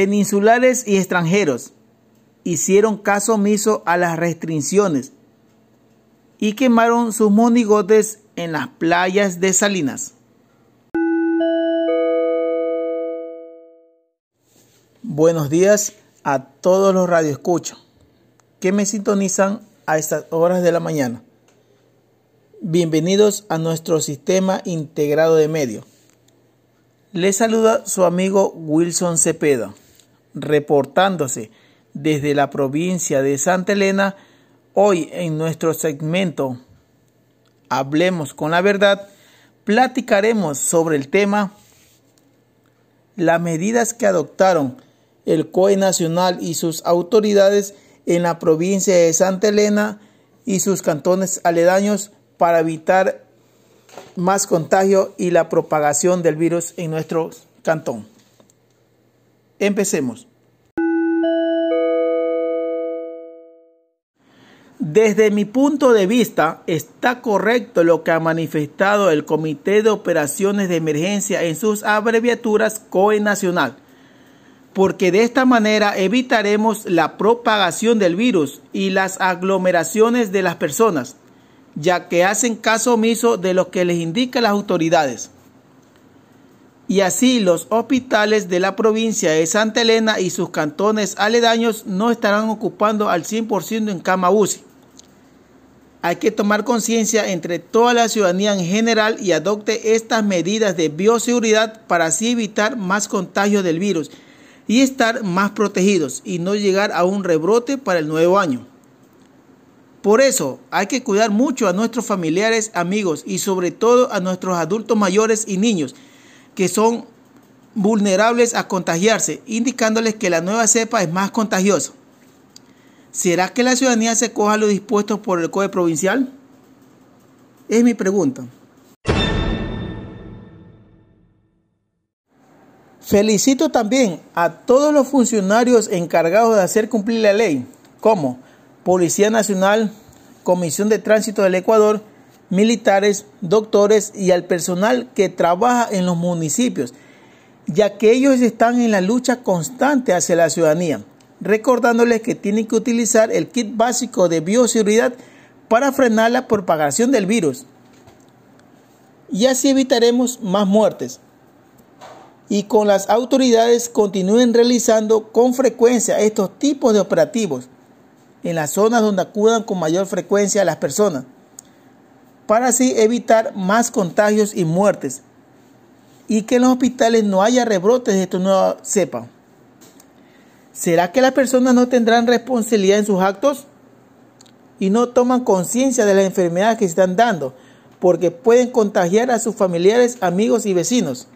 peninsulares y extranjeros hicieron caso omiso a las restricciones y quemaron sus monigotes en las playas de Salinas. Buenos días a todos los radioescuchos que me sintonizan a estas horas de la mañana. Bienvenidos a nuestro sistema integrado de medios. Les saluda su amigo Wilson Cepeda, reportándose desde la provincia de Santa Elena, hoy en nuestro segmento Hablemos con la verdad, platicaremos sobre el tema las medidas que adoptaron el COE Nacional y sus autoridades en la provincia de Santa Elena y sus cantones aledaños para evitar más contagio y la propagación del virus en nuestro cantón. Empecemos. Desde mi punto de vista, está correcto lo que ha manifestado el Comité de Operaciones de Emergencia en sus abreviaturas COE Nacional, porque de esta manera evitaremos la propagación del virus y las aglomeraciones de las personas, ya que hacen caso omiso de lo que les indican las autoridades. Y así los hospitales de la provincia de Santa Elena y sus cantones aledaños no estarán ocupando al 100% en cama UCI hay que tomar conciencia entre toda la ciudadanía en general y adopte estas medidas de bioseguridad para así evitar más contagio del virus y estar más protegidos y no llegar a un rebrote para el nuevo año. Por eso hay que cuidar mucho a nuestros familiares, amigos y sobre todo a nuestros adultos mayores y niños que son vulnerables a contagiarse, indicándoles que la nueva cepa es más contagiosa. ¿Será que la ciudadanía se coja lo dispuesto por el COE provincial? Es mi pregunta. Felicito también a todos los funcionarios encargados de hacer cumplir la ley, como Policía Nacional, Comisión de Tránsito del Ecuador, militares, doctores y al personal que trabaja en los municipios, ya que ellos están en la lucha constante hacia la ciudadanía recordándoles que tienen que utilizar el kit básico de bioseguridad para frenar la propagación del virus. Y así evitaremos más muertes. Y con las autoridades continúen realizando con frecuencia estos tipos de operativos en las zonas donde acudan con mayor frecuencia las personas, para así evitar más contagios y muertes, y que en los hospitales no haya rebrotes de esta nueva cepa. ¿Será que las personas no tendrán responsabilidad en sus actos? Y no toman conciencia de las enfermedades que están dando, porque pueden contagiar a sus familiares, amigos y vecinos.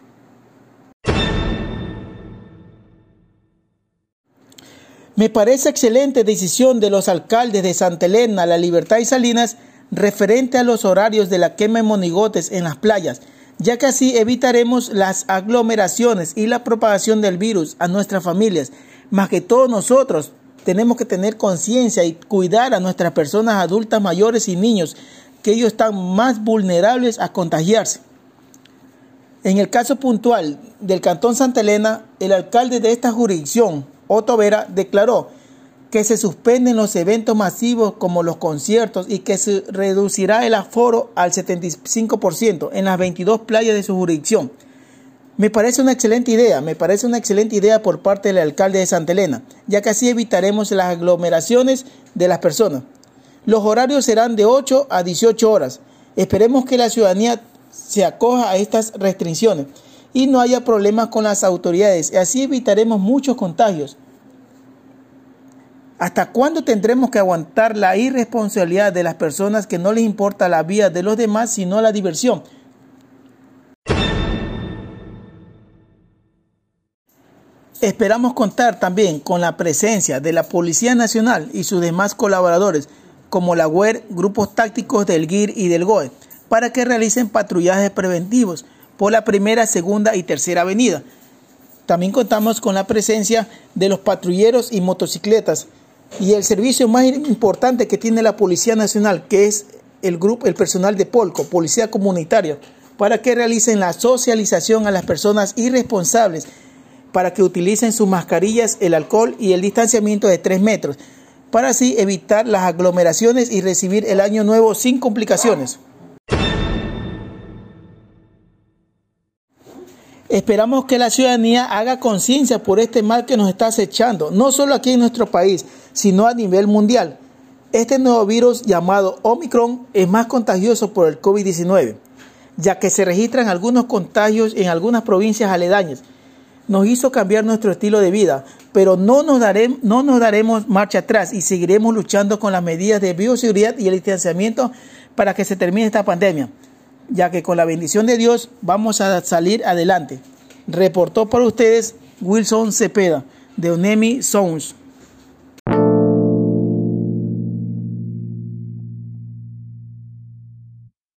Me parece excelente decisión de los alcaldes de Santa Elena, La Libertad y Salinas referente a los horarios de la quema de monigotes en las playas, ya que así evitaremos las aglomeraciones y la propagación del virus a nuestras familias más que todos nosotros tenemos que tener conciencia y cuidar a nuestras personas adultas mayores y niños, que ellos están más vulnerables a contagiarse. En el caso puntual del Cantón Santa Elena, el alcalde de esta jurisdicción, Otto Vera, declaró que se suspenden los eventos masivos como los conciertos y que se reducirá el aforo al 75% en las 22 playas de su jurisdicción. Me parece una excelente idea, me parece una excelente idea por parte del alcalde de Santa Elena, ya que así evitaremos las aglomeraciones de las personas. Los horarios serán de 8 a 18 horas. Esperemos que la ciudadanía se acoja a estas restricciones y no haya problemas con las autoridades. Así evitaremos muchos contagios. ¿Hasta cuándo tendremos que aguantar la irresponsabilidad de las personas que no les importa la vida de los demás sino la diversión? Esperamos contar también con la presencia de la Policía Nacional y sus demás colaboradores, como la UER, grupos tácticos del GIR y del GOE, para que realicen patrullajes preventivos por la primera, segunda y tercera avenida. También contamos con la presencia de los patrulleros y motocicletas y el servicio más importante que tiene la Policía Nacional, que es el grupo, el personal de Polco, Policía Comunitaria, para que realicen la socialización a las personas irresponsables para que utilicen sus mascarillas, el alcohol y el distanciamiento de 3 metros, para así evitar las aglomeraciones y recibir el año nuevo sin complicaciones. Esperamos que la ciudadanía haga conciencia por este mal que nos está acechando, no solo aquí en nuestro país, sino a nivel mundial. Este nuevo virus llamado Omicron es más contagioso por el COVID-19, ya que se registran algunos contagios en algunas provincias aledañas. Nos hizo cambiar nuestro estilo de vida, pero no nos, daremos, marcha atrás y seguiremos luchando con las medidas de bioseguridad y el distanciamiento para que se termine esta pandemia ya que con la bendición de Dios vamos a salir adelante. Reportó para ustedes Wilson Cepeda, de Onemi Sounds.